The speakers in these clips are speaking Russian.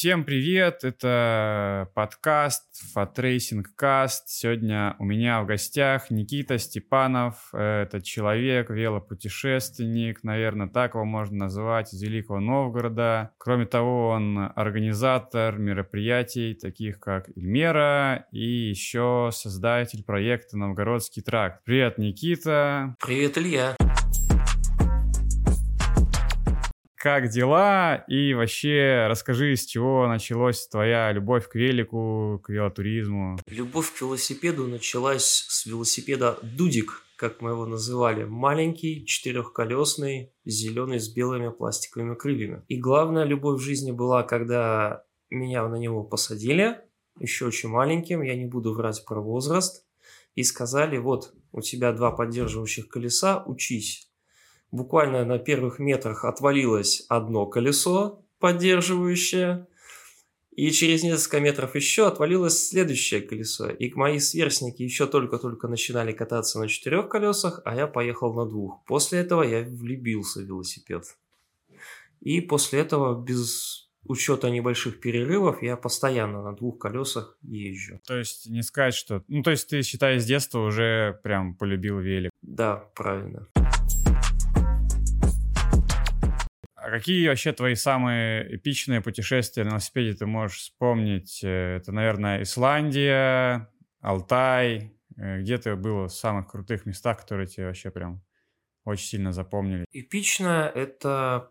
Всем привет, это подкаст Fatracing Cast. Сегодня у меня в гостях Никита Степанов. Это человек, велопутешественник, наверное, так его можно назвать, из Великого Новгорода. Кроме того, он организатор мероприятий, таких как Ильмера, и еще создатель проекта «Новгородский тракт». Привет, Никита. Привет, Илья как дела? И вообще расскажи, с чего началась твоя любовь к велику, к велотуризму? Любовь к велосипеду началась с велосипеда «Дудик», как мы его называли. Маленький, четырехколесный, зеленый с белыми пластиковыми крыльями. И главная любовь в жизни была, когда меня на него посадили, еще очень маленьким, я не буду врать про возраст, и сказали, вот, у тебя два поддерживающих колеса, учись буквально на первых метрах отвалилось одно колесо поддерживающее, и через несколько метров еще отвалилось следующее колесо. И мои сверстники еще только-только начинали кататься на четырех колесах, а я поехал на двух. После этого я влюбился в велосипед. И после этого без учета небольших перерывов я постоянно на двух колесах езжу. То есть не сказать, что... Ну, то есть ты, считай, с детства уже прям полюбил велик. Да, правильно. А какие вообще твои самые эпичные путешествия на велосипеде ты можешь вспомнить? Э, это, наверное, Исландия, Алтай. Э, где ты был в самых крутых местах, которые тебе вообще прям очень сильно запомнили? Эпично — это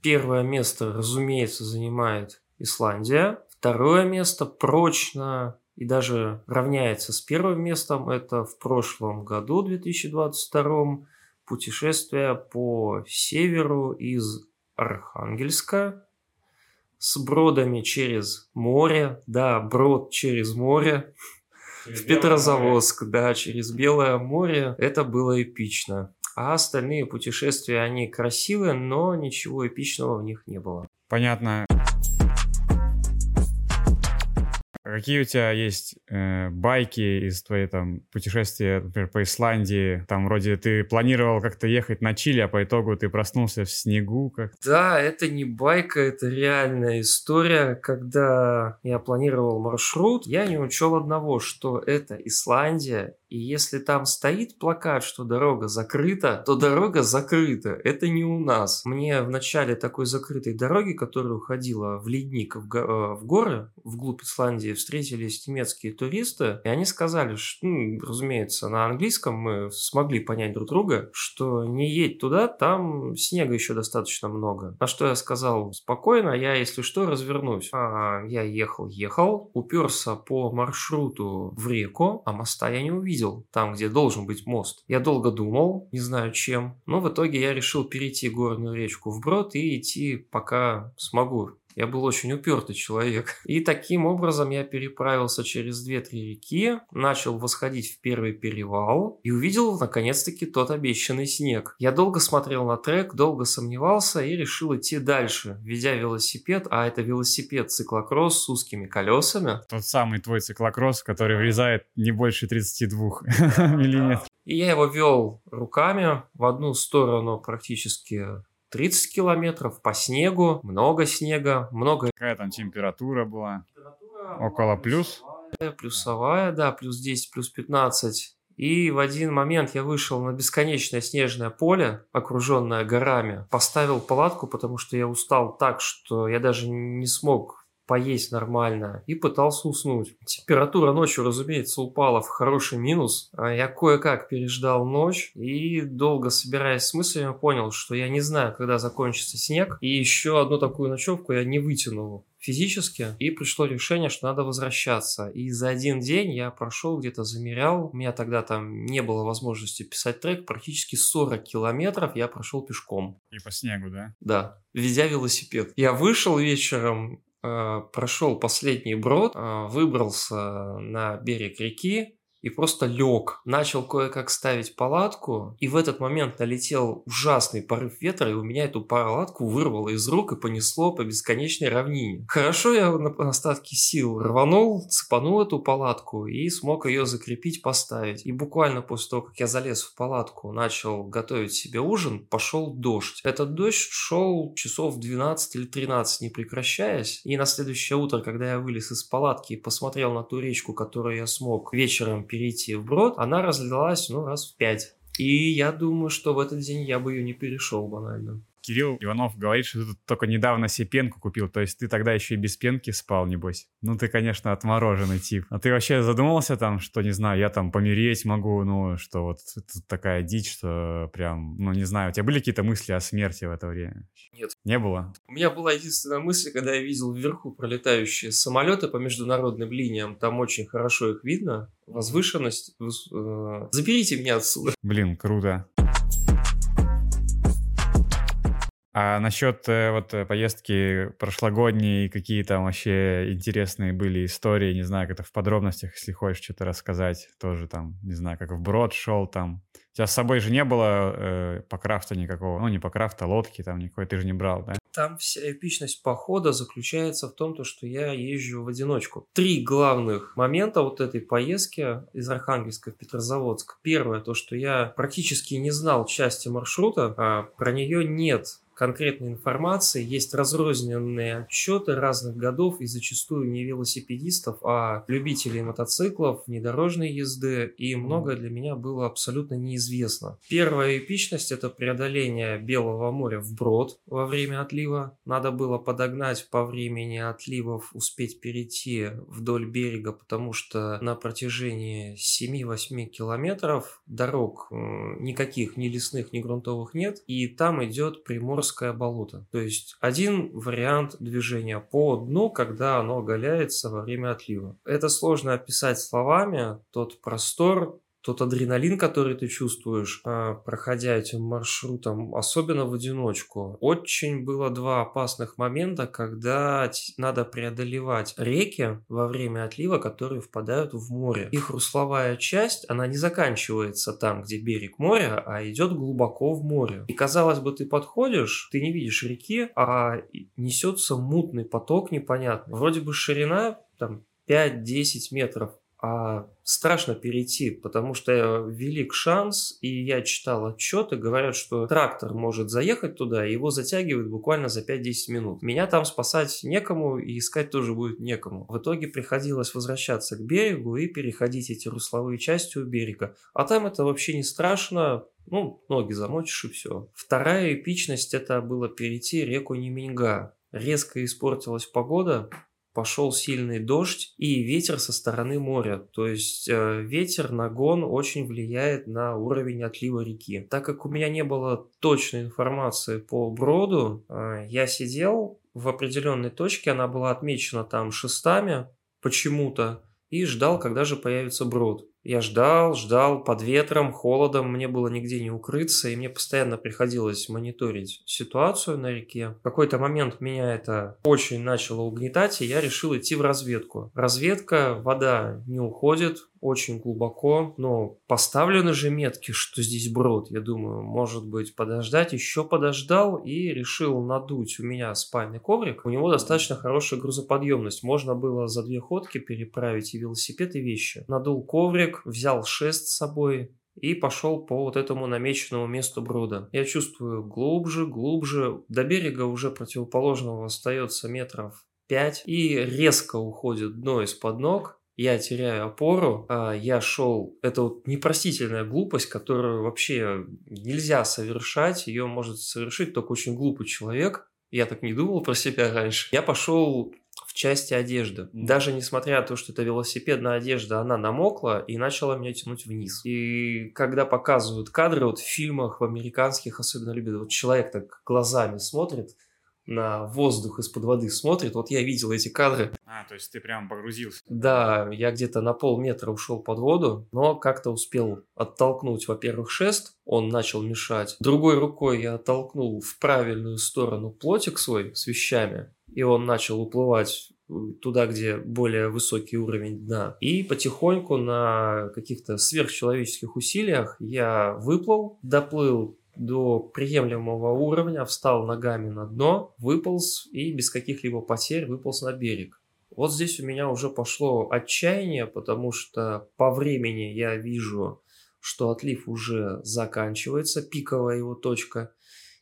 первое место, разумеется, занимает Исландия. Второе место прочно и даже равняется с первым местом. Это в прошлом году, 2022 путешествие по северу из Архангельска с бродами через море, да, брод через море, через в Петрозаводск, море. да, через Белое море. Это было эпично. А остальные путешествия, они красивые, но ничего эпичного в них не было. Понятно. Какие у тебя есть э, байки из твоей там путешествия, например, по Исландии? Там вроде ты планировал как-то ехать на Чили, а по итогу ты проснулся в снегу. Как да, это не байка, это реальная история. Когда я планировал маршрут, я не учел одного, что это Исландия, и если там стоит плакат, что дорога закрыта, то дорога закрыта. Это не у нас. Мне в начале такой закрытой дороги, которая уходила в ледник, в, го- э, в горы, вглубь Исландии, встретились немецкие туристы, и они сказали, что, ну, разумеется, на английском мы смогли понять друг друга, что не едь туда, там снега еще достаточно много. На что я сказал, спокойно, я, если что, развернусь. А, я ехал, ехал, уперся по маршруту в реку, а моста я не увидел видел, там, где должен быть мост. Я долго думал, не знаю чем, но в итоге я решил перейти горную речку вброд и идти, пока смогу. Я был очень упертый человек. И таким образом я переправился через две-три реки, начал восходить в первый перевал и увидел наконец-таки тот обещанный снег. Я долго смотрел на трек, долго сомневался и решил идти дальше, ведя велосипед, а это велосипед циклокросс с узкими колесами. Тот самый твой циклокросс, который врезает не больше 32 миллиметров. И я его вел руками в одну сторону практически 30 километров по снегу, много снега, много... Какая там температура была? Температура Около плюс? Плюсовая, да, плюс 10, плюс 15. И в один момент я вышел на бесконечное снежное поле, окруженное горами, поставил палатку, потому что я устал так, что я даже не смог поесть нормально и пытался уснуть. Температура ночью, разумеется, упала в хороший минус. А я кое-как переждал ночь и, долго собираясь с мыслями, понял, что я не знаю, когда закончится снег. И еще одну такую ночевку я не вытянул физически, и пришло решение, что надо возвращаться. И за один день я прошел, где-то замерял, у меня тогда там не было возможности писать трек, практически 40 километров я прошел пешком. И по снегу, да? Да, ведя велосипед. Я вышел вечером, прошел последний брод, э, выбрался на берег реки и просто лег. Начал кое-как ставить палатку, и в этот момент налетел ужасный порыв ветра, и у меня эту палатку вырвало из рук и понесло по бесконечной равнине. Хорошо я на остатки сил рванул, цепанул эту палатку и смог ее закрепить, поставить. И буквально после того, как я залез в палатку, начал готовить себе ужин, пошел дождь. Этот дождь шел часов 12 или 13, не прекращаясь. И на следующее утро, когда я вылез из палатки и посмотрел на ту речку, которую я смог вечером перейти вброд, она разлилась, ну, раз в пять. И я думаю, что в этот день я бы ее не перешел банально. Кирилл Иванов говорит, что ты только недавно себе пенку купил, то есть ты тогда еще и без пенки спал, небось. Ну, ты, конечно, отмороженный тип. А ты вообще задумывался там, что, не знаю, я там помереть могу, ну, что вот тут такая дичь, что прям, ну, не знаю, у тебя были какие-то мысли о смерти в это время? Нет. Не было? У меня была единственная мысль, когда я видел вверху пролетающие самолеты по международным линиям, там очень хорошо их видно, возвышенность. Э, заберите меня отсюда. Блин, круто. А насчет э, вот э, поездки прошлогодней, какие там вообще интересные были истории, не знаю, как это в подробностях, если хочешь что-то рассказать, тоже там, не знаю, как в брод шел там. У тебя с собой же не было э, по крафту никакого, ну не по крафту, а лодки там никакой ты же не брал, да? Там вся эпичность похода заключается в том, то, что я езжу в одиночку. Три главных момента вот этой поездки из Архангельска в Петрозаводск. Первое, то, что я практически не знал части маршрута, а про нее нет конкретной информации, есть разрозненные отчеты разных годов и зачастую не велосипедистов, а любителей мотоциклов, внедорожной езды, и многое для меня было абсолютно неизвестно. Первая эпичность – это преодоление Белого моря вброд во время отлива. Надо было подогнать по времени отливов, успеть перейти вдоль берега, потому что на протяжении 7-8 километров дорог никаких ни лесных, ни грунтовых нет, и там идет приморская Приморское болото. То есть один вариант движения по дну, когда оно оголяется во время отлива. Это сложно описать словами, тот простор, тот адреналин, который ты чувствуешь, а, проходя этим маршрутом, особенно в одиночку. Очень было два опасных момента, когда надо преодолевать реки во время отлива, которые впадают в море. Их русловая часть, она не заканчивается там, где берег моря, а идет глубоко в море. И казалось бы, ты подходишь, ты не видишь реки, а несется мутный поток непонятный. Вроде бы ширина там 5-10 метров, а страшно перейти, потому что велик шанс, и я читал отчеты, говорят, что трактор может заехать туда, и его затягивают буквально за 5-10 минут. Меня там спасать некому, и искать тоже будет некому. В итоге приходилось возвращаться к берегу и переходить эти русловые части у берега. А там это вообще не страшно, ну, ноги замочишь и все. Вторая эпичность это было перейти реку Неминга. Резко испортилась погода, пошел сильный дождь и ветер со стороны моря. То есть э, ветер, нагон очень влияет на уровень отлива реки. Так как у меня не было точной информации по броду, э, я сидел в определенной точке, она была отмечена там шестами почему-то, и ждал, когда же появится брод. Я ждал, ждал, под ветром, холодом, мне было нигде не укрыться, и мне постоянно приходилось мониторить ситуацию на реке. В какой-то момент меня это очень начало угнетать, и я решил идти в разведку. Разведка, вода не уходит, очень глубоко, но поставлены же метки, что здесь брод. Я думаю, может быть, подождать. Еще подождал и решил надуть у меня спальный коврик. У него достаточно хорошая грузоподъемность. Можно было за две ходки переправить и велосипед, и вещи. Надул коврик, взял шест с собой, и пошел по вот этому намеченному месту брода. Я чувствую глубже, глубже. До берега уже противоположного остается метров 5 и резко уходит дно из-под ног я теряю опору, а я шел... Это вот непростительная глупость, которую вообще нельзя совершать. Ее может совершить только очень глупый человек. Я так не думал про себя раньше. Я пошел в части одежды. Даже несмотря на то, что это велосипедная одежда, она намокла и начала меня тянуть вниз. И когда показывают кадры, вот в фильмах, в американских особенно любят, вот человек так глазами смотрит, на воздух из-под воды смотрит. Вот я видел эти кадры. А, то есть ты прям погрузился? Да, я где-то на полметра ушел под воду, но как-то успел оттолкнуть, во-первых, шест, он начал мешать. Другой рукой я оттолкнул в правильную сторону плотик свой с вещами, и он начал уплывать туда, где более высокий уровень дна. И потихоньку на каких-то сверхчеловеческих усилиях я выплыл, доплыл до приемлемого уровня, встал ногами на дно, выполз и без каких-либо потерь выполз на берег. Вот здесь у меня уже пошло отчаяние, потому что по времени я вижу, что отлив уже заканчивается, пиковая его точка,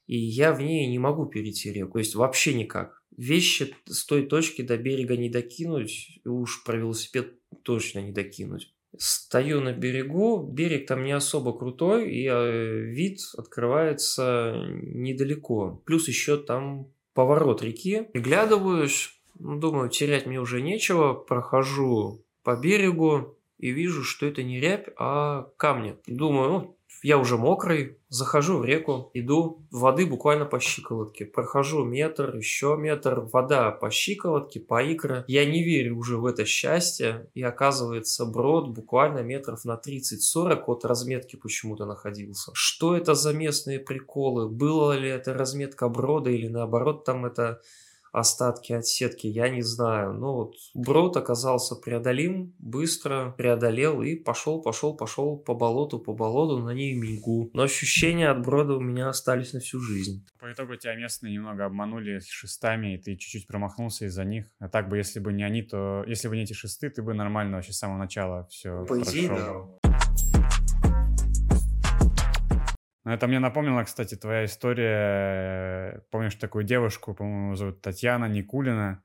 и я в ней не могу перейти реку, то есть вообще никак. Вещи с той точки до берега не докинуть, уж про велосипед точно не докинуть. Стою на берегу, берег там не особо крутой, и э, вид открывается недалеко. Плюс еще там поворот реки. Приглядываюсь, ну, думаю, терять мне уже нечего, прохожу по берегу и вижу, что это не рябь, а камни. Думаю, ну, я уже мокрый, захожу в реку, иду, воды буквально по щиколотке. Прохожу метр, еще метр, вода по щиколотке, по икры. Я не верю уже в это счастье, и оказывается брод буквально метров на 30-40 от разметки почему-то находился. Что это за местные приколы? Была ли это разметка брода или наоборот там это остатки от сетки, я не знаю. Но вот брод оказался преодолим, быстро преодолел и пошел, пошел, пошел по болоту, по болоту на ней мигу. Но ощущения от брода у меня остались на всю жизнь. По итогу тебя местные немного обманули шестами, и ты чуть-чуть промахнулся из-за них. А так бы, если бы не они, то... Если бы не эти шесты, ты бы нормально вообще с самого начала все По идее, да. Ну, это мне напомнило, кстати, твоя история. Помнишь такую девушку, по-моему, зовут Татьяна Никулина.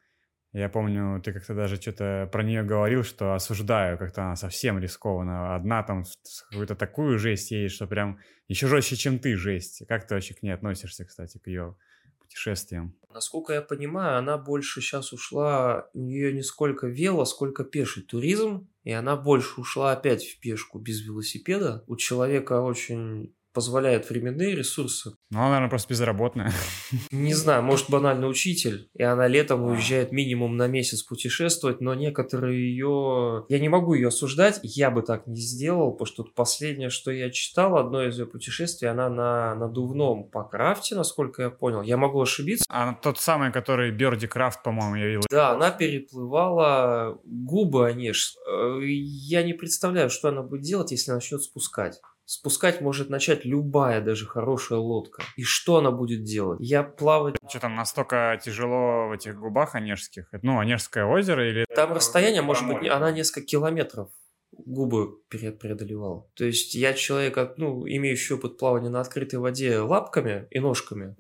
Я помню, ты как-то даже что-то про нее говорил, что осуждаю, как-то она совсем рискованно. Одна там какую-то такую жесть едет, что прям еще жестче, чем ты жесть. Как ты вообще к ней относишься, кстати, к ее путешествиям? Насколько я понимаю, она больше сейчас ушла, у нее не сколько вело, сколько пеший туризм, и она больше ушла опять в пешку без велосипеда. У человека очень позволяет временные ресурсы. Ну, она, наверное, просто безработная. Не знаю, может, банально учитель, и она летом уезжает минимум на месяц путешествовать, но некоторые ее... Я не могу ее осуждать, я бы так не сделал, потому что последнее, что я читал, одно из ее путешествий, она на надувном по крафте, насколько я понял. Я могу ошибиться. А тот самый, который Берди Крафт, по-моему, я видел. Да, она переплывала губы Онеж. Э, я не представляю, что она будет делать, если начнет спускать. Спускать может начать любая, даже хорошая лодка. И что она будет делать? Я плавать... Что там настолько тяжело в этих губах онежских? Ну, Онежское озеро или... Там расстояние, может быть, она несколько километров губы преодолевал. То есть я человек, ну, имеющий опыт плавания на открытой воде лапками и ножками,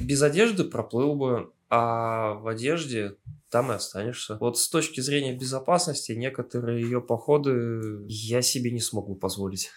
без одежды проплыл бы, а в одежде там и останешься. Вот с точки зрения безопасности некоторые ее походы я себе не смогу позволить.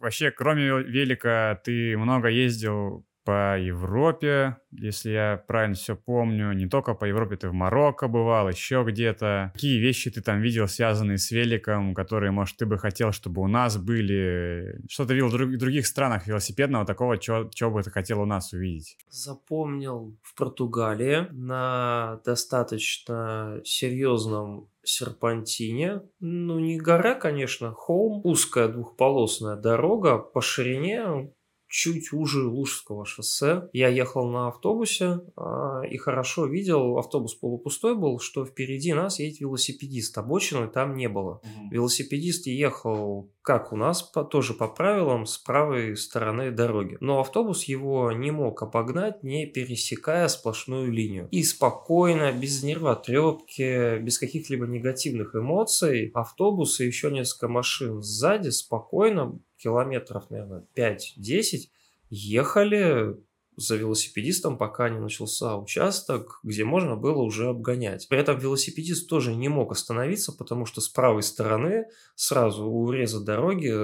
Вообще, кроме велика, ты много ездил по Европе, если я правильно все помню. Не только по Европе, ты в Марокко бывал, еще где-то. Какие вещи ты там видел, связанные с великом, которые, может, ты бы хотел, чтобы у нас были? Что ты видел в друг- других странах велосипедного такого, чего бы ты хотел у нас увидеть? Запомнил в Португалии на достаточно серьезном серпантине. Ну, не гора, конечно, холм. Узкая двухполосная дорога по ширине чуть уже Лужского шоссе. Я ехал на автобусе э, и хорошо видел, автобус полупустой был, что впереди нас едет велосипедист. Обочины там не было. Угу. Велосипедист ехал, как у нас, по, тоже по правилам, с правой стороны дороги. Но автобус его не мог обогнать, не пересекая сплошную линию. И спокойно, без нервотрепки, без каких-либо негативных эмоций, автобус и еще несколько машин сзади спокойно километров, наверное, 5-10, ехали за велосипедистом, пока не начался участок, где можно было уже обгонять. При этом велосипедист тоже не мог остановиться, потому что с правой стороны, сразу у уреза дороги,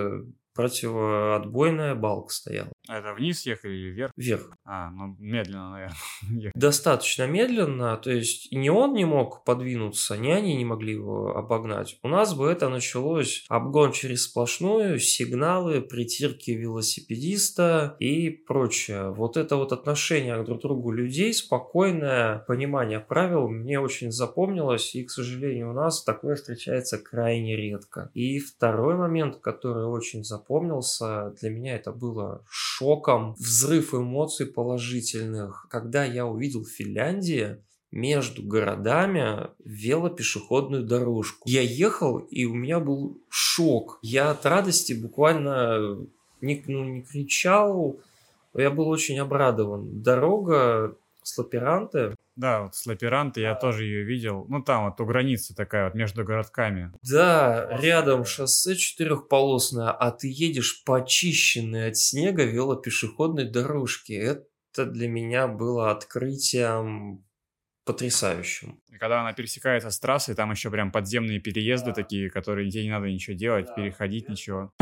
противоотбойная балка стояла. Это вниз ехали или вверх? Вверх. А, ну медленно, наверное. Достаточно медленно, то есть ни он не мог подвинуться, ни они не могли его обогнать. У нас бы это началось обгон через сплошную, сигналы, притирки велосипедиста и прочее. Вот это вот отношение друг к другу людей, спокойное понимание правил мне очень запомнилось, и, к сожалению, у нас такое встречается крайне редко. И второй момент, который очень запомнился, запомнился. Для меня это было шоком, взрыв эмоций положительных. Когда я увидел в Финляндии между городами велопешеходную дорожку. Я ехал, и у меня был шок. Я от радости буквально не, ну, не кричал, я был очень обрадован. Дорога с Лаперанте. Да, вот с Лаперанте я тоже ее видел. Ну, там вот у границы такая вот между городками. Да, рядом шоссе четырехполосное, а ты едешь по очищенной от снега велопешеходной дорожке. Это для меня было открытием потрясающим. И когда она пересекается с трассой, там еще прям подземные переезды такие, которые тебе не надо ничего делать, переходить ничего.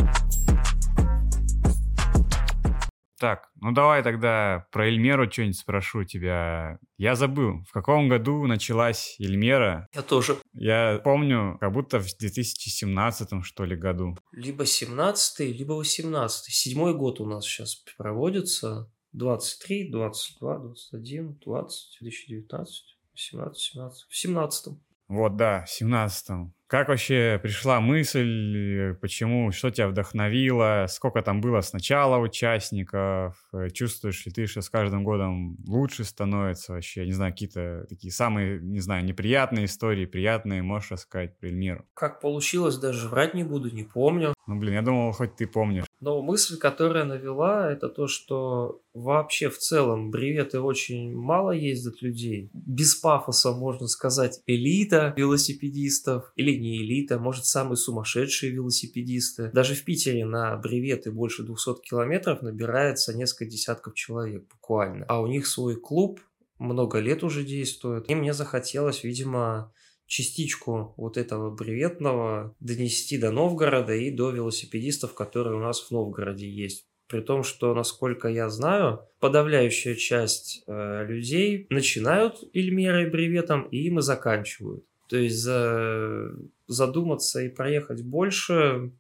Так, ну давай тогда про Эльмеру что-нибудь спрошу тебя. Я забыл, в каком году началась Эльмера? Я тоже. Я помню, как будто в 2017 что ли году. Либо 17 либо 18 Седьмой год у нас сейчас проводится. 23, 22, 21, 20, 2019, 18, 17. В 17 Вот, да, в 17-м. Как вообще пришла мысль, почему, что тебя вдохновило, сколько там было сначала участников, э, чувствуешь ли ты, что с каждым годом лучше становится вообще, не знаю, какие-то такие самые, не знаю, неприятные истории, приятные, можешь рассказать Эльмиру? Как получилось, даже врать не буду, не помню. Ну, блин, я думал, хоть ты помнишь. Но мысль, которая навела, это то, что вообще в целом бреветы очень мало ездят людей. Без пафоса, можно сказать, элита велосипедистов или не элита, может, самые сумасшедшие велосипедисты. Даже в Питере на бреветы больше 200 километров набирается несколько десятков человек буквально. А у них свой клуб, много лет уже действует. И мне захотелось, видимо, частичку вот этого бреветного донести до Новгорода и до велосипедистов, которые у нас в Новгороде есть. При том, что, насколько я знаю, подавляющая часть э, людей начинают Ильмерой бреветом и им и заканчивают. То есть за, задуматься и проехать больше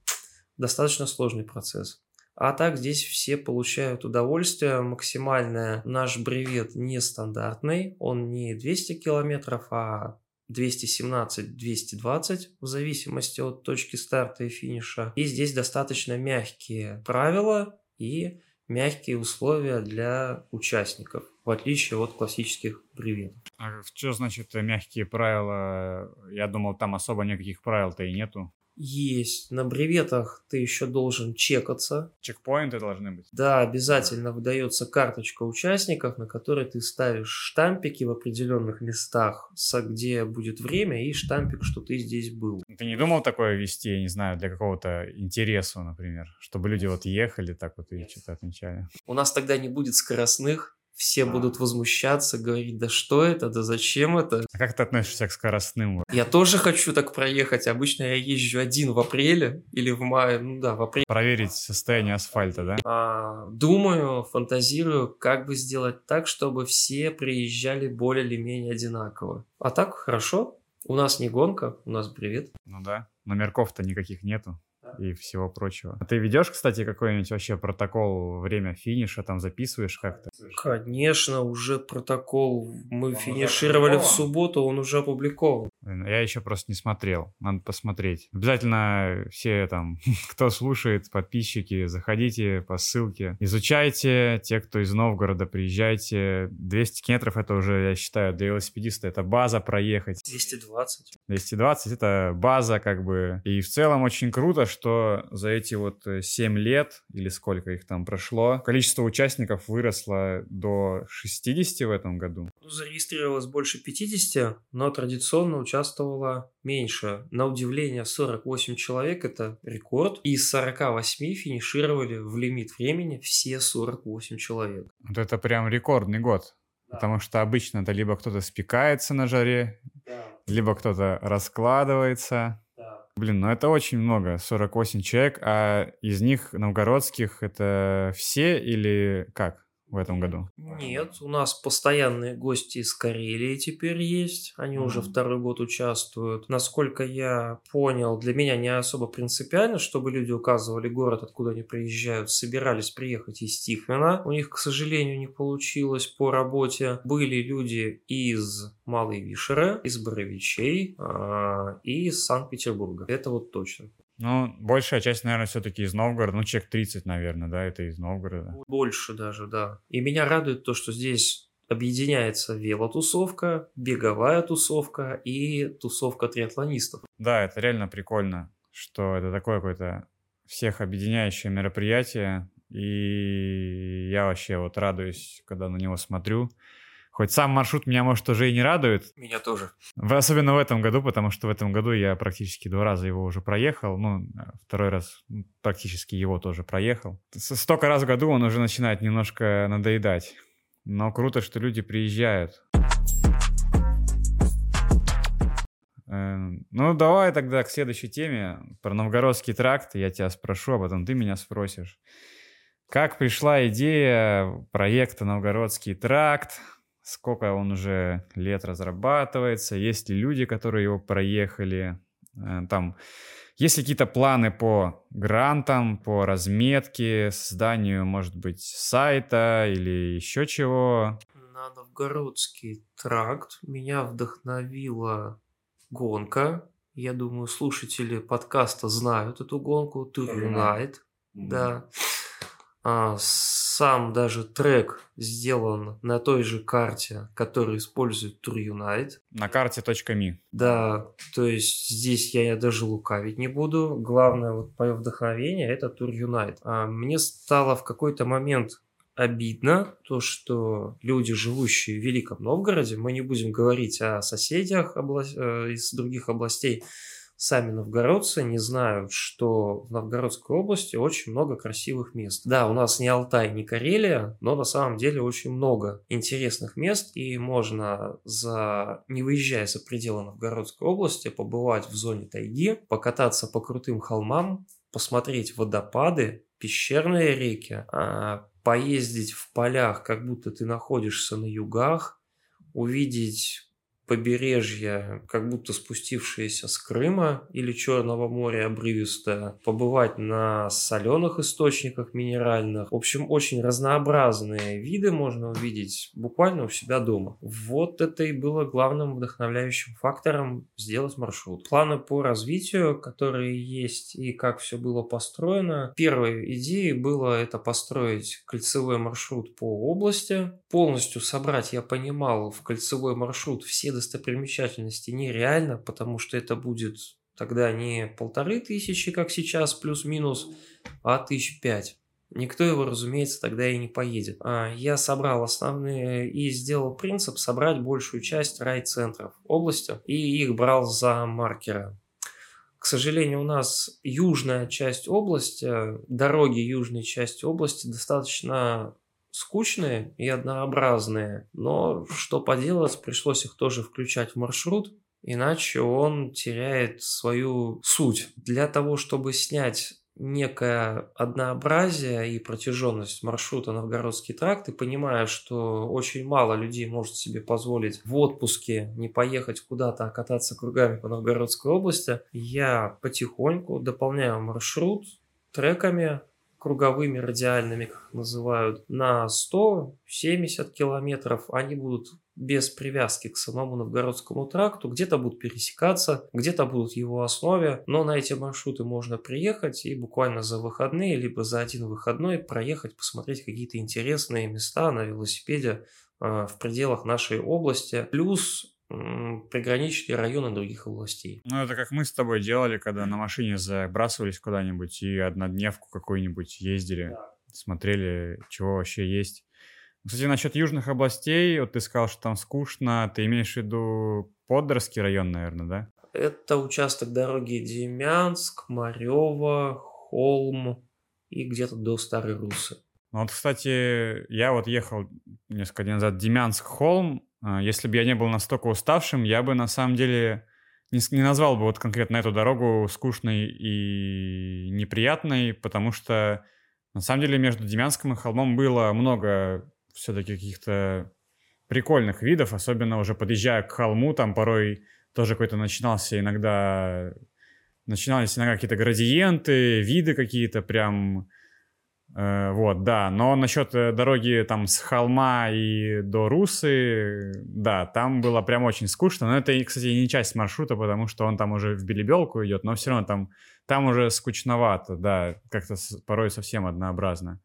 достаточно сложный процесс. А так здесь все получают удовольствие максимальное. Наш бревет нестандартный, он не 200 километров, а 217-220 в зависимости от точки старта и финиша. И здесь достаточно мягкие правила и мягкие условия для участников, в отличие от классических бреветов. А что значит мягкие правила? Я думал, там особо никаких правил-то и нету. Есть. На бреветах ты еще должен чекаться. Чекпоинты должны быть? Да, обязательно выдается карточка участников, на которой ты ставишь штампики в определенных местах, где будет время, и штампик, что ты здесь был. Ты не думал такое вести, я не знаю, для какого-то интереса, например? Чтобы люди вот ехали так вот и что-то отмечали? У нас тогда не будет скоростных, все будут возмущаться, говорить, да что это, да зачем это. А как ты относишься к скоростным? Я тоже хочу так проехать. Обычно я езжу один в апреле или в мае, ну да, в апреле. Проверить состояние асфальта, да? А, думаю, фантазирую, как бы сделать так, чтобы все приезжали более или менее одинаково. А так хорошо. У нас не гонка, у нас привет. Ну да, номерков-то никаких нету и всего прочего. А ты ведешь, кстати, какой-нибудь вообще протокол время финиша, там записываешь как-то? Конечно, уже протокол. Мы он финишировали в субботу, он уже опубликован. Я еще просто не смотрел, надо посмотреть. Обязательно все там, кто слушает, подписчики, заходите по ссылке, изучайте. Те, кто из Новгорода, приезжайте. 200 километров это уже, я считаю, для велосипедиста это база проехать. 220. 220 это база как бы. И в целом очень круто, что что за эти вот 7 э, лет, или сколько их там прошло, количество участников выросло до 60 в этом году. Ну, зарегистрировалось больше 50, но традиционно участвовало меньше. На удивление, 48 человек – это рекорд. Из 48 финишировали в лимит времени все 48 человек. Вот это прям рекордный год. Да. Потому что обычно это либо кто-то спекается на жаре, да. либо кто-то раскладывается. Блин, ну это очень много, 48 человек, а из них новгородских это все или как? В этом году? Нет, у нас постоянные гости из Карелии теперь есть. Они mm-hmm. уже второй год участвуют. Насколько я понял, для меня не особо принципиально, чтобы люди указывали город, откуда они приезжают. Собирались приехать из Тихвина. У них, к сожалению, не получилось по работе. Были люди из Малой Вишеры, из Боровичей э, и из Санкт-Петербурга. Это вот точно. Ну, большая часть, наверное, все-таки из Новгорода. Ну, человек 30, наверное, да, это из Новгорода. Больше даже, да. И меня радует то, что здесь объединяется велотусовка, беговая тусовка и тусовка триатлонистов. Да, это реально прикольно, что это такое какое-то всех объединяющее мероприятие. И я вообще вот радуюсь, когда на него смотрю. Хоть сам маршрут меня, может, уже и не радует. Меня тоже. Особенно в этом году, потому что в этом году я практически два раза его уже проехал. Ну, второй раз практически его тоже проехал. Столько раз в году он уже начинает немножко надоедать. Но круто, что люди приезжают. Эм, ну, давай тогда к следующей теме. Про Новгородский тракт я тебя спрошу, а потом ты меня спросишь. Как пришла идея проекта «Новгородский тракт»? Сколько он уже лет разрабатывается, есть ли люди, которые его проехали, э, там, есть ли какие-то планы по грантам, по разметке, созданию, может быть, сайта или еще чего? На Новгородский тракт меня вдохновила гонка. Я думаю, слушатели подкаста знают эту гонку. Tour Unite. Да. А, сам даже трек сделан на той же карте, которую использует Tour Unite. На карте .me. Да, то есть здесь я даже лукавить не буду. Главное вот мое вдохновение это Tour Unite. А мне стало в какой-то момент обидно то, что люди, живущие в Великом Новгороде, мы не будем говорить о соседях обла... Э, из других областей, сами новгородцы не знают, что в Новгородской области очень много красивых мест. Да, у нас не Алтай, не Карелия, но на самом деле очень много интересных мест, и можно, за... не выезжая за пределы Новгородской области, побывать в зоне тайги, покататься по крутым холмам, посмотреть водопады, пещерные реки, а, поездить в полях, как будто ты находишься на югах, увидеть побережье, как будто спустившееся с Крыма или Черного моря обрывистое, побывать на соленых источниках минеральных. В общем, очень разнообразные виды можно увидеть буквально у себя дома. Вот это и было главным вдохновляющим фактором сделать маршрут. Планы по развитию, которые есть и как все было построено. Первой идеей было это построить кольцевой маршрут по области. Полностью собрать, я понимал, в кольцевой маршрут все достопримечательности нереально, потому что это будет тогда не полторы тысячи, как сейчас, плюс-минус, а тысяч пять. Никто его, разумеется, тогда и не поедет. А, я собрал основные и сделал принцип собрать большую часть райцентров области и их брал за маркеры. К сожалению, у нас южная часть области, дороги южной части области достаточно скучные и однообразные, но что поделать, пришлось их тоже включать в маршрут, иначе он теряет свою суть. Для того, чтобы снять некое однообразие и протяженность маршрута Новгородский тракт, и понимая, что очень мало людей может себе позволить в отпуске не поехать куда-то, а кататься кругами по Новгородской области, я потихоньку дополняю маршрут треками, круговыми радиальными, как называют, на 170 километров. Они будут без привязки к самому Новгородскому тракту, где-то будут пересекаться, где-то будут в его основе, но на эти маршруты можно приехать и буквально за выходные, либо за один выходной проехать, посмотреть какие-то интересные места на велосипеде э, в пределах нашей области. Плюс приграничные районы других областей. Ну, это как мы с тобой делали, когда на машине забрасывались куда-нибудь и однодневку какую-нибудь ездили, да. смотрели, чего вообще есть. Кстати, насчет южных областей, вот ты сказал, что там скучно, ты имеешь в виду Поддорский район, наверное, да? Это участок дороги Демянск, Марева, Холм и где-то до Старой Русы. Ну вот, кстати, я вот ехал несколько дней назад Демянск-Холм, если бы я не был настолько уставшим, я бы на самом деле не, назвал бы вот конкретно эту дорогу скучной и неприятной, потому что на самом деле между Демянском и холмом было много все-таки каких-то прикольных видов, особенно уже подъезжая к холму, там порой тоже какой-то начинался иногда, начинались иногда какие-то градиенты, виды какие-то прям вот, да. Но насчет э, дороги там с холма и до Русы, да, там было прям очень скучно. Но это, кстати, не часть маршрута, потому что он там уже в Белебелку идет, но все равно там, там уже скучновато, да, как-то порой совсем однообразно.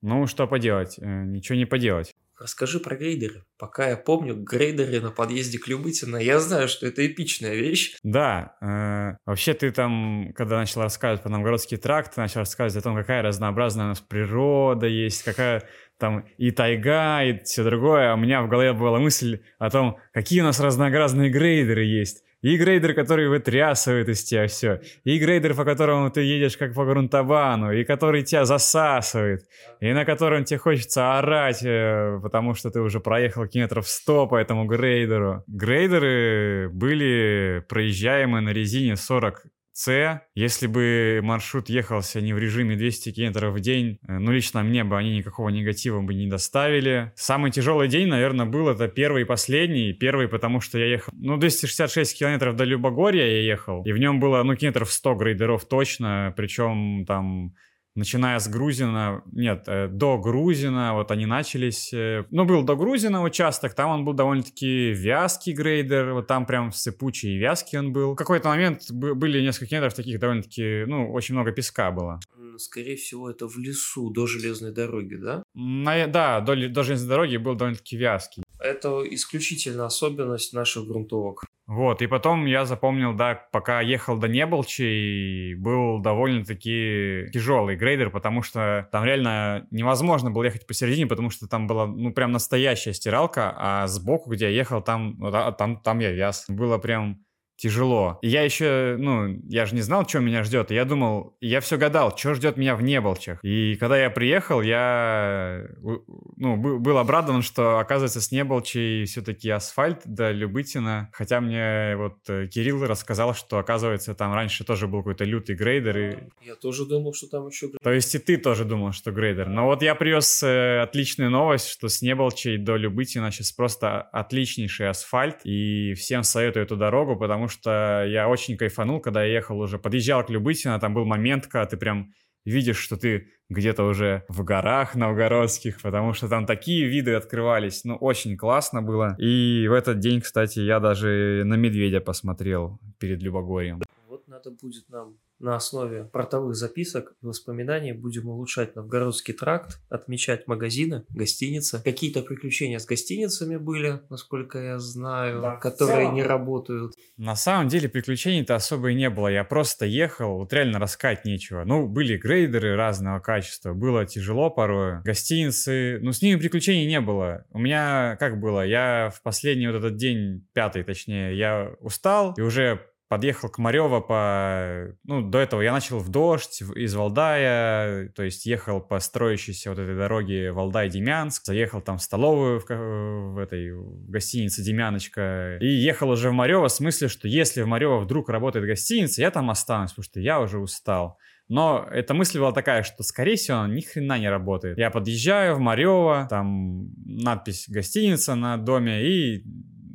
Ну, что поделать, э, ничего не поделать. Расскажи про грейдеры. Пока я помню, грейдеры на подъезде к Любытино, я знаю, что это эпичная вещь. Да, э, вообще ты там, когда начал рассказывать про Новгородский тракт, начал рассказывать о том, какая разнообразная у нас природа есть, какая там и тайга, и все другое, а у меня в голове была мысль о том, какие у нас разнообразные грейдеры есть. И грейдер, который вытрясывает из тебя все. И грейдер, по которому ты едешь как по грунтобану. И который тебя засасывает. И на котором тебе хочется орать, э, потому что ты уже проехал километров 100 по этому грейдеру. Грейдеры были проезжаемы на резине 40 с, если бы маршрут ехался не в режиме 200 км в день, э, ну, лично мне бы они никакого негатива бы не доставили. Самый тяжелый день, наверное, был это первый и последний. Первый, потому что я ехал, ну, 266 километров до Любогорья я ехал, и в нем было, ну, километров 100 грейдеров точно, причем там начиная с Грузина, нет, э, до Грузина, вот они начались, э, ну, был до Грузина участок, там он был довольно-таки вязкий грейдер, вот там прям сыпучий и вязкий он был. В какой-то момент были несколько метров таких довольно-таки, ну, очень много песка было. Скорее всего, это в лесу, до железной дороги, да? На, да, до, до железной дороги был довольно-таки вязкий. Это исключительно особенность наших грунтовок. Вот, и потом я запомнил, да, пока ехал до Неболчи, был довольно-таки тяжелый грейдер, потому что там реально невозможно было ехать посередине, потому что там была, ну, прям настоящая стиралка, а сбоку, где я ехал, там, там, там я вяз. Было прям тяжело. И я еще, ну, я же не знал, что меня ждет. И я думал, я все гадал, что ждет меня в Неболчах. И когда я приехал, я, ну, был обрадован, что, оказывается, с Неболчей все-таки асфальт до Любытина. Хотя мне вот э, Кирилл рассказал, что, оказывается, там раньше тоже был какой-то лютый грейдер. И... Я тоже думал, что там еще То есть и ты тоже думал, что грейдер. Но вот я привез э, отличную новость, что с Неболчей до Любытина сейчас просто отличнейший асфальт. И всем советую эту дорогу, потому что я очень кайфанул, когда я ехал уже, подъезжал к Любытино, там был момент, когда ты прям видишь, что ты где-то уже в горах новгородских, потому что там такие виды открывались, ну, очень классно было. И в этот день, кстати, я даже на медведя посмотрел перед Любогорьем. Вот надо будет нам на основе портовых записок и воспоминаний будем улучшать Новгородский тракт, отмечать магазины, гостиницы. Какие-то приключения с гостиницами были, насколько я знаю, да, которые не работают. На самом деле приключений-то особо и не было. Я просто ехал, вот реально рассказать нечего. Ну, были грейдеры разного качества, было тяжело порой. Гостиницы, ну, с ними приключений не было. У меня как было, я в последний вот этот день, пятый точнее, я устал и уже подъехал к Марево по... Ну, до этого я начал в дождь из Валдая, то есть ехал по строящейся вот этой дороге Валдай-Демянск, заехал там в столовую в, в этой в гостинице Демяночка и ехал уже в Марево в смысле, что если в Марево вдруг работает гостиница, я там останусь, потому что я уже устал. Но эта мысль была такая, что, скорее всего, она ни хрена не работает. Я подъезжаю в Марево, там надпись «гостиница» на доме, и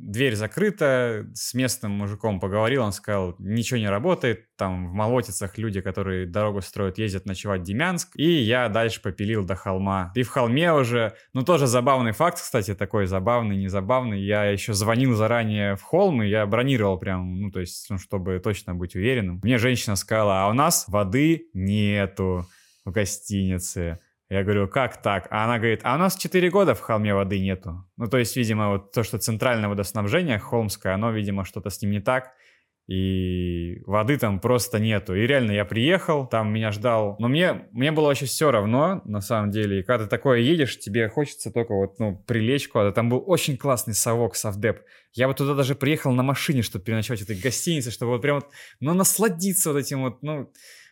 дверь закрыта, с местным мужиком поговорил, он сказал, ничего не работает, там в Молотицах люди, которые дорогу строят, ездят ночевать в Демянск, и я дальше попилил до холма. И в холме уже, ну тоже забавный факт, кстати, такой забавный, незабавный, я еще звонил заранее в холм, и я бронировал прям, ну то есть, ну, чтобы точно быть уверенным. Мне женщина сказала, а у нас воды нету в гостинице. Я говорю, как так? А она говорит, а у нас 4 года в холме воды нету. Ну, то есть, видимо, вот то, что центральное водоснабжение холмское, оно, видимо, что-то с ним не так. И воды там просто нету. И реально я приехал, там меня ждал. Но мне, мне было вообще все равно, на самом деле. И когда ты такое едешь, тебе хочется только вот, ну, прилечь куда-то. Там был очень классный совок, совдеп. Я вот туда даже приехал на машине, чтобы переночевать в этой гостинице, чтобы вот прям вот, ну, насладиться вот этим вот, ну,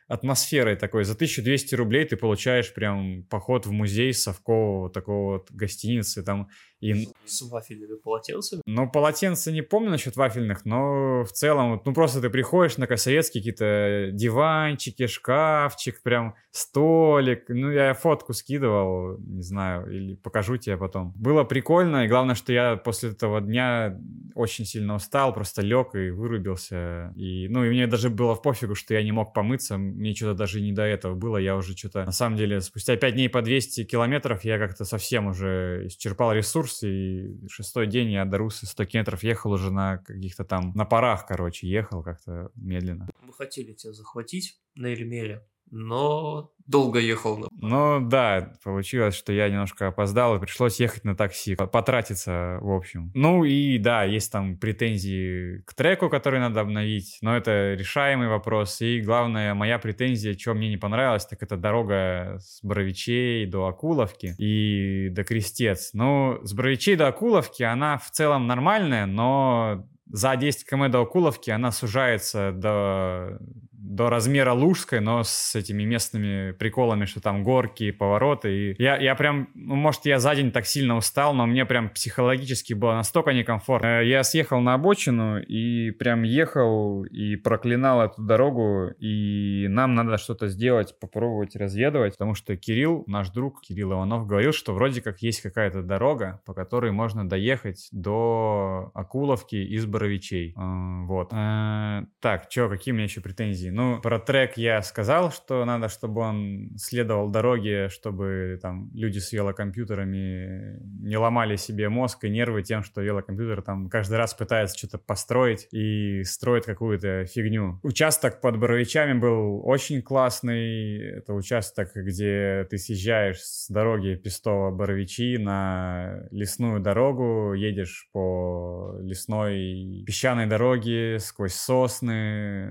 атмосферой такой. За 1200 рублей ты получаешь прям поход в музей совкового такого вот гостиницы. Там И... С вафельными полотенцами? Ну, полотенца не помню насчет вафельных, но в целом, ну, просто ты приходишь на советские какие-то диванчики, шкафчик, прям столик. Ну, я фотку скидывал, не знаю, или покажу тебе потом. Было прикольно, и главное, что я после этого дня очень сильно устал, просто лег и вырубился. И, ну, и мне даже было в пофигу, что я не мог помыться, мне что-то даже не до этого было, я уже что-то, на самом деле, спустя 5 дней по 200 километров я как-то совсем уже исчерпал ресурс, и шестой день я до Русы 100 километров ехал уже на каких-то там, на парах, короче, ехал как-то медленно. Мы хотели тебя захватить на Эльмере, но долго ехал. Ну да, получилось, что я немножко опоздал, и пришлось ехать на такси, потратиться, в общем. Ну и да, есть там претензии к треку, который надо обновить, но это решаемый вопрос. И главное, моя претензия, что мне не понравилось, так это дорога с Боровичей до Акуловки и до Крестец. Ну, с Боровичей до Акуловки она в целом нормальная, но за 10 км до Акуловки она сужается до до размера Лужской, но с этими местными приколами, что там горки, повороты. И я, я прям, ну, может, я за день так сильно устал, но мне прям психологически было настолько некомфортно. Э, я съехал на обочину и прям ехал и проклинал эту дорогу, и нам надо что-то сделать, попробовать разведывать, потому что Кирилл, наш друг Кирилл Иванов, говорил, что вроде как есть какая-то дорога, по которой можно доехать до Акуловки из Боровичей. Э, вот. Э, так, что, какие у меня еще претензии? Ну, про трек я сказал, что надо, чтобы он следовал дороге, чтобы там люди с велокомпьютерами не ломали себе мозг и нервы тем, что велокомпьютер там каждый раз пытается что-то построить и строит какую-то фигню. Участок под Боровичами был очень классный. Это участок, где ты съезжаешь с дороги Пестово-Боровичи на лесную дорогу, едешь по лесной песчаной дороге сквозь сосны.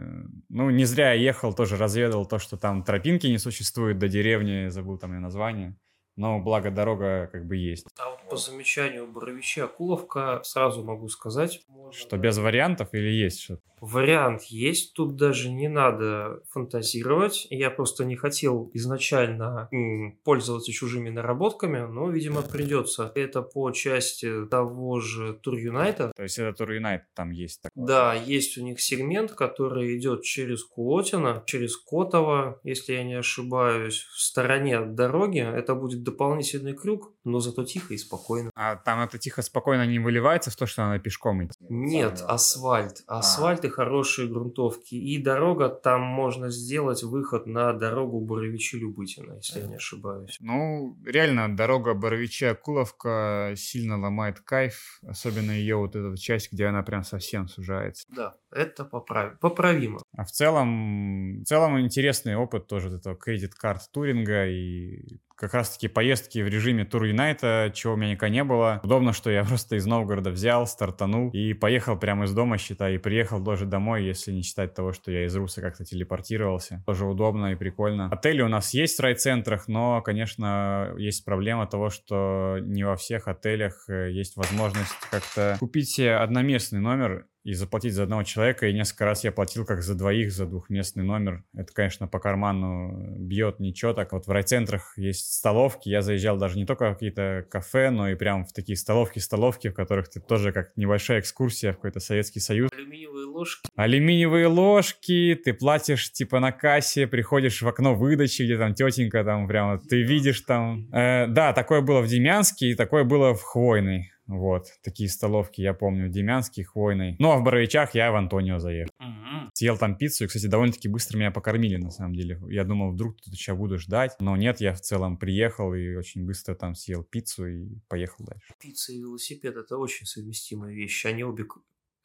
Ну, не зря я ехал, тоже разведал то, что там тропинки не существует до деревни, забыл там ее название. Но благо дорога как бы есть. А вот по замечанию Боровича Акуловка сразу могу сказать. Что без вариантов или есть что-то? Вариант есть, тут даже не надо фантазировать. Я просто не хотел изначально м, пользоваться чужими наработками, но, видимо, придется. Это по части того же Тур Юнайта. То есть это Тур Юнайт там есть такой? Да, есть у них сегмент, который идет через Кулотина, через Котово, если я не ошибаюсь, в стороне от дороги. Это будет дополнительный крюк, но зато тихо и спокойно. А там это тихо спокойно не выливается в то, что надо пешком идти? Нет, асфальт. А. Асфальт и хорошие грунтовки. И дорога, там можно сделать выход на дорогу Боровичи-Любытина, если я не ошибаюсь. Ну, реально, дорога Боровичи-Акуловка сильно ломает кайф, особенно ее вот эта часть, где она прям совсем сужается. Да, это поправ... поправимо. А в целом, в целом интересный опыт тоже этого кредит-карт туринга и как раз-таки поездки в режиме Тур Юнайта, чего у меня никогда не было. Удобно, что я просто из Новгорода взял, стартанул и поехал прямо из дома, считай, и приехал тоже домой, если не считать того, что я из Руса как-то телепортировался. Тоже удобно и прикольно. Отели у нас есть в райцентрах, но, конечно, есть проблема того, что не во всех отелях э, есть возможность как-то купить себе одноместный номер и заплатить за одного человека, и несколько раз я платил как за двоих, за двухместный номер. Это, конечно, по карману бьет ничего так. Вот в райцентрах есть столовки, я заезжал даже не только в какие-то кафе, но и прям в такие столовки-столовки, в которых ты тоже как небольшая экскурсия в какой-то Советский Союз. Алюминиевые ложки. Алюминиевые ложки, ты платишь типа на кассе, приходишь в окно выдачи, где там тетенька там прямо, ты видишь там. Э, да, такое было в Демянске и такое было в Хвойной. Вот, такие столовки, я помню, в Демянске, Хвойной. Ну, а в Боровичах я в Антонио заехал. Угу. Съел там пиццу, и, кстати, довольно-таки быстро меня покормили, на самом деле. Я думал, вдруг тут сейчас буду ждать, но нет, я в целом приехал и очень быстро там съел пиццу и поехал дальше. Пицца и велосипед – это очень совместимые вещи, они обе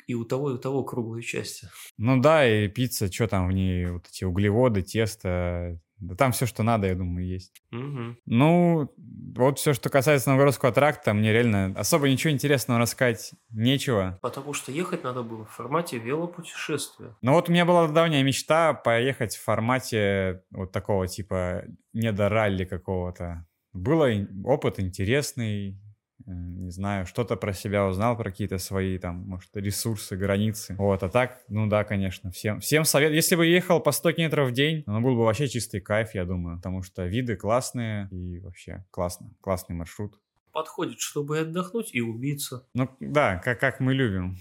и у того, и у того круглые части. Ну да, и пицца, что там в ней, вот эти углеводы, тесто, да там все, что надо, я думаю, есть. Угу. Ну, вот все, что касается Новгородского тракта, мне реально особо ничего интересного рассказать нечего. Потому что ехать надо было в формате велопутешествия. Ну вот у меня была давняя мечта поехать в формате вот такого типа не до ралли какого-то. Был опыт интересный, не знаю, что-то про себя узнал, про какие-то свои там, может, ресурсы, границы. Вот, а так, ну да, конечно, всем, всем совет. Если бы ехал по 100 километров в день, ну, был бы вообще чистый кайф, я думаю, потому что виды классные и вообще классно, классный маршрут. Подходит, чтобы отдохнуть и убиться. Ну да, как, как мы любим.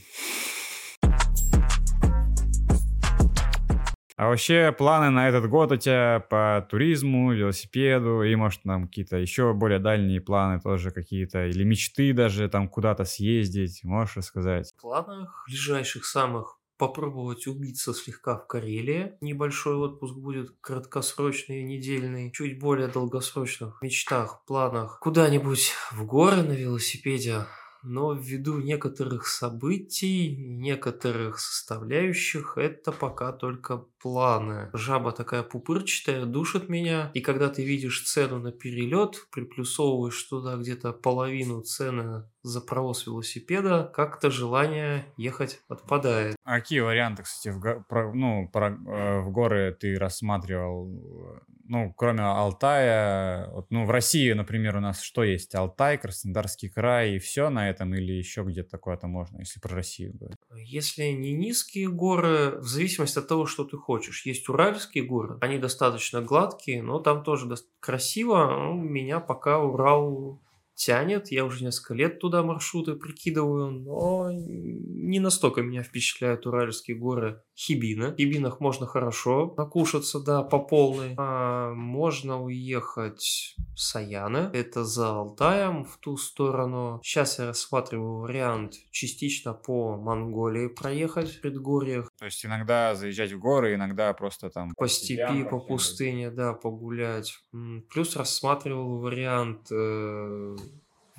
А вообще планы на этот год у тебя по туризму, велосипеду и, может, там какие-то еще более дальние планы тоже какие-то, или мечты даже там куда-то съездить, можешь рассказать? В планах ближайших самых попробовать убиться слегка в Карелии. Небольшой отпуск будет краткосрочный, недельный, чуть более долгосрочных мечтах, планах. Куда-нибудь в горы на велосипеде, но ввиду некоторых событий, некоторых составляющих, это пока только планы. Жаба такая пупырчатая, душит меня, и когда ты видишь цену на перелет, приплюсовываешь туда где-то половину цены за провоз велосипеда, как-то желание ехать отпадает. А какие варианты, кстати, в, го- про- ну, про- э, в горы ты рассматривал? Ну, кроме Алтая, вот, ну, в России, например, у нас что есть? Алтай, Краснодарский край и все на этом, или еще где-то такое-то можно, если про Россию говорить? Если не низкие горы, в зависимости от того, что ты хочешь. Есть уральские горы, они достаточно гладкие, но там тоже красиво. Ну, меня пока Урал тянет, я уже несколько лет туда маршруты прикидываю, но не настолько меня впечатляют уральские горы Хибина. В Хибинах можно хорошо накушаться, да, по полной. А, можно уехать в Саяны, это за Алтаем в ту сторону. Сейчас я рассматриваю вариант частично по Монголии проехать в предгорьях, То есть иногда заезжать в горы, иногда просто там... по степи, по пустыне, да, погулять. Плюс рассматривал вариант э,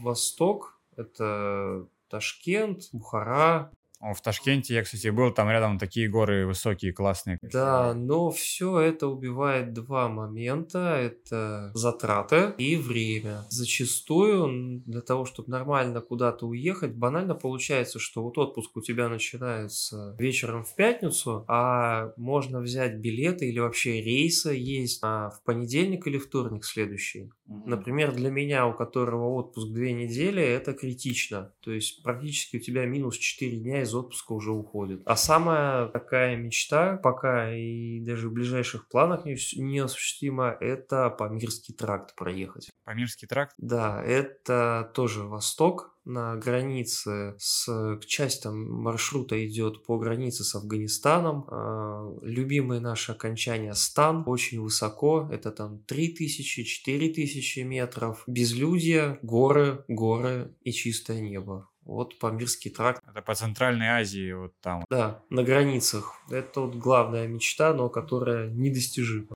Восток, это Ташкент, Бухара. О, в Ташкенте я, кстати, был, там рядом такие горы высокие, классные. Да, но все это убивает два момента. Это затраты и время. Зачастую для того, чтобы нормально куда-то уехать, банально получается, что вот отпуск у тебя начинается вечером в пятницу, а можно взять билеты или вообще рейсы есть а, в понедельник или вторник следующий. Например, для меня, у которого отпуск две недели, это критично. То есть практически у тебя минус 4 дня из отпуска уже уходит. А самая такая мечта, пока и даже в ближайших планах не, ос- не осуществима, это Памирский тракт проехать. Памирский тракт? Да, это тоже Восток, на границе с... Часть там маршрута идет по границе с Афганистаном. А, Любимые наши окончания Стан, очень высоко, это там 3000-4000 метров. Безлюдье, горы, горы и чистое небо. Вот Памирский тракт. Это по Центральной Азии, вот там. Да, на границах. Это вот главная мечта, но которая недостижима.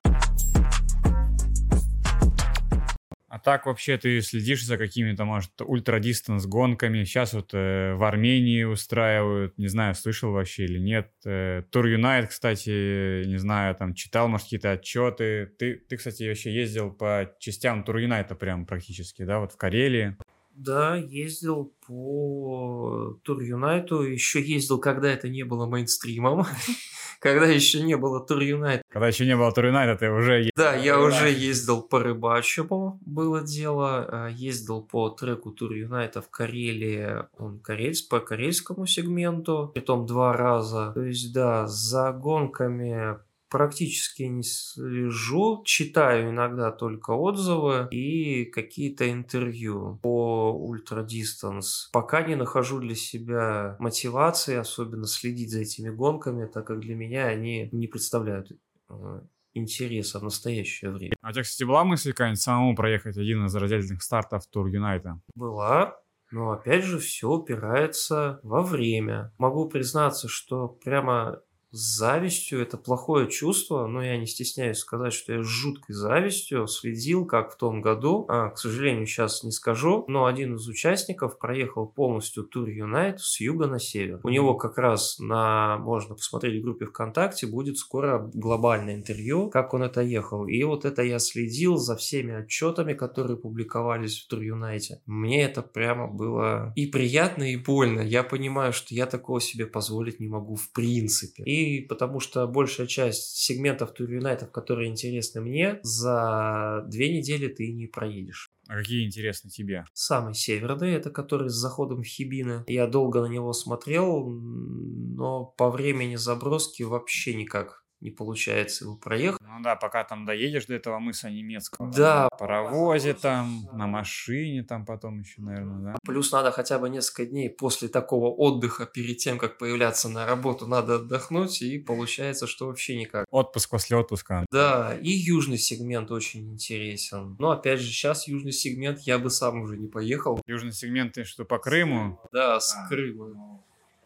Так вообще ты следишь за какими-то, может, ultradistance гонками? Сейчас вот э, в Армении устраивают, не знаю, слышал вообще или нет. Э, Тур Юнайт, кстати, не знаю, там читал, может, какие-то отчеты. Ты, ты, кстати, вообще ездил по частям Тур Юнайта прям практически, да, вот в Карелии. Да, ездил по Тур Юнайту, еще ездил, когда это не было мейнстримом, когда еще не было Тур Юнайт. Когда еще не было Тур Юнайта, ты уже е- Да, я уже ездил по рыбачьему, было дело, а, ездил по треку Тур Юнайта в Карелии, он карельс, по карельскому сегменту, притом два раза. То есть, да, за гонками практически не слежу, читаю иногда только отзывы и какие-то интервью по ультрадистанс. Пока не нахожу для себя мотивации, особенно следить за этими гонками, так как для меня они не представляют э, интереса в настоящее время. А у тебя, кстати, была мысль какая-нибудь самому проехать один из родительных стартов Тур Юнайта? Была, но опять же все упирается во время. Могу признаться, что прямо завистью это плохое чувство, но я не стесняюсь сказать, что я с жуткой завистью следил, как в том году, а, к сожалению, сейчас не скажу, но один из участников проехал полностью тур Юнайт с юга на север. У него как раз на, можно посмотреть в группе ВКонтакте, будет скоро глобальное интервью, как он это ехал. И вот это я следил за всеми отчетами, которые публиковались в Тур Юнайте. Мне это прямо было и приятно, и больно. Я понимаю, что я такого себе позволить не могу в принципе. И потому что большая часть сегментов Тур Юнайтов, которые интересны мне, за две недели ты не проедешь. А какие интересны тебе? Самый северный, это который с заходом в Хибины. Я долго на него смотрел, но по времени заброски вообще никак не получается его проехать. Ну да, пока там доедешь до этого мыса немецкого. Да. На паровозе там, на машине там потом еще, наверное, да. Плюс надо хотя бы несколько дней после такого отдыха, перед тем, как появляться на работу, надо отдохнуть, и получается, что вообще никак. Отпуск после отпуска. Да, и южный сегмент очень интересен. Но опять же, сейчас южный сегмент я бы сам уже не поехал. Южный сегмент, ты что, по Крыму? Да, с Крыма.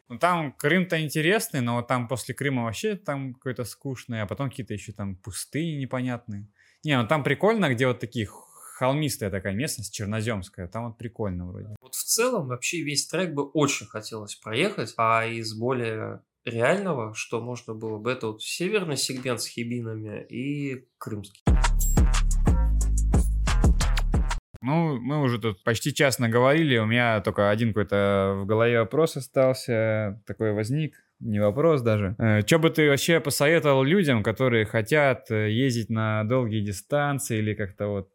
Ну, там Крым-то интересный, но там после Крыма вообще там какой-то скучный, а потом какие-то еще там пустыни непонятные. Не, ну там прикольно, где вот такие холмистая такая местность, черноземская, там вот прикольно вроде. Вот в целом вообще весь трек бы очень хотелось проехать, а из более реального, что можно было бы, это вот северный сегмент с хибинами и крымский. Ну, мы уже тут почти час наговорили, у меня только один какой-то в голове вопрос остался, такой возник, не вопрос даже. Э, что бы ты вообще посоветовал людям, которые хотят э, ездить на долгие дистанции или как-то вот...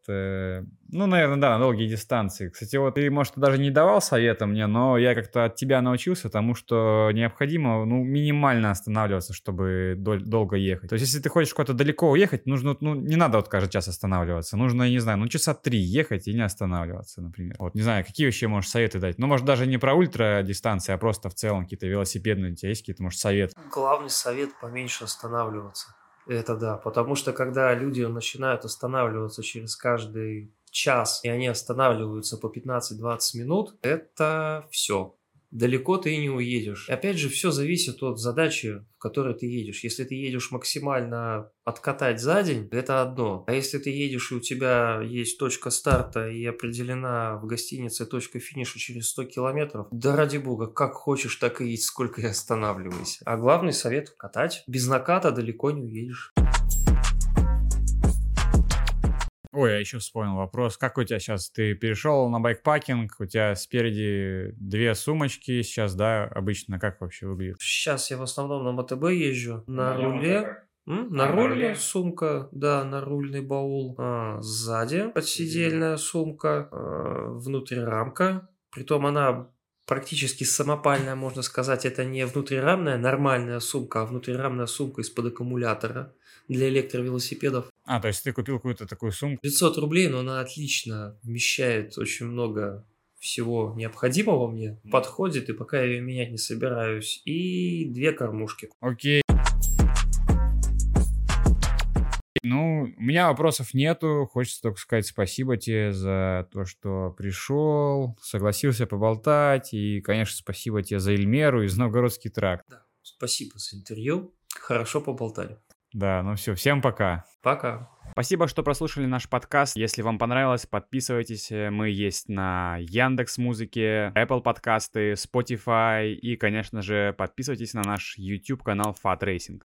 Ну, наверное, да, на долгие дистанции. Кстати, вот ты, может, даже не давал совета мне, но я как-то от тебя научился тому, что необходимо, ну, минимально останавливаться, чтобы дол- долго ехать. То есть, если ты хочешь куда-то далеко уехать, нужно, ну, не надо вот каждый час останавливаться. Нужно, не знаю, ну, часа три ехать и не останавливаться, например. Вот, не знаю, какие вообще можешь советы дать? Ну, может, даже не про ультра дистанции, а просто в целом какие-то велосипедные у тебя есть какие-то, может, совет? Главный совет поменьше останавливаться. Это да, потому что когда люди начинают останавливаться через каждый час, и они останавливаются по 15-20 минут, это все. Далеко ты не уедешь. И опять же, все зависит от задачи, в которой ты едешь. Если ты едешь максимально откатать за день, это одно. А если ты едешь, и у тебя есть точка старта и определена в гостинице точка финиша через 100 километров, да ради бога, как хочешь, так и едь, сколько и останавливайся. А главный совет – катать. Без наката далеко не уедешь. Ой, я еще вспомнил вопрос. Как у тебя сейчас? Ты перешел на байкпакинг, у тебя спереди две сумочки сейчас, да, обычно как вообще выглядит? Сейчас я в основном на МТБ езжу, на Ну, руле. М? На А, на руле руле? сумка, да, на рульный баул. А, сзади подсидельная сумка, а, внутри рамка. Притом она практически самопальная, можно сказать. Это не внутрирамная нормальная сумка, а внутрирамная сумка из-под аккумулятора для электровелосипедов. А, то есть ты купил какую-то такую сумку? 500 рублей, но она отлично вмещает очень много всего необходимого мне. Подходит, и пока я ее менять не собираюсь. И две кормушки. Окей. Ну, у меня вопросов нету. Хочется только сказать спасибо тебе за то, что пришел, согласился поболтать. И, конечно, спасибо тебе за Эльмеру из Новгородский тракт. Да. Спасибо за интервью. Хорошо поболтали. Да, ну все, всем пока. Пока. Спасибо, что прослушали наш подкаст. Если вам понравилось, подписывайтесь. Мы есть на Яндекс Музыке, Apple подкасты, Spotify и, конечно же, подписывайтесь на наш YouTube канал Fat Racing.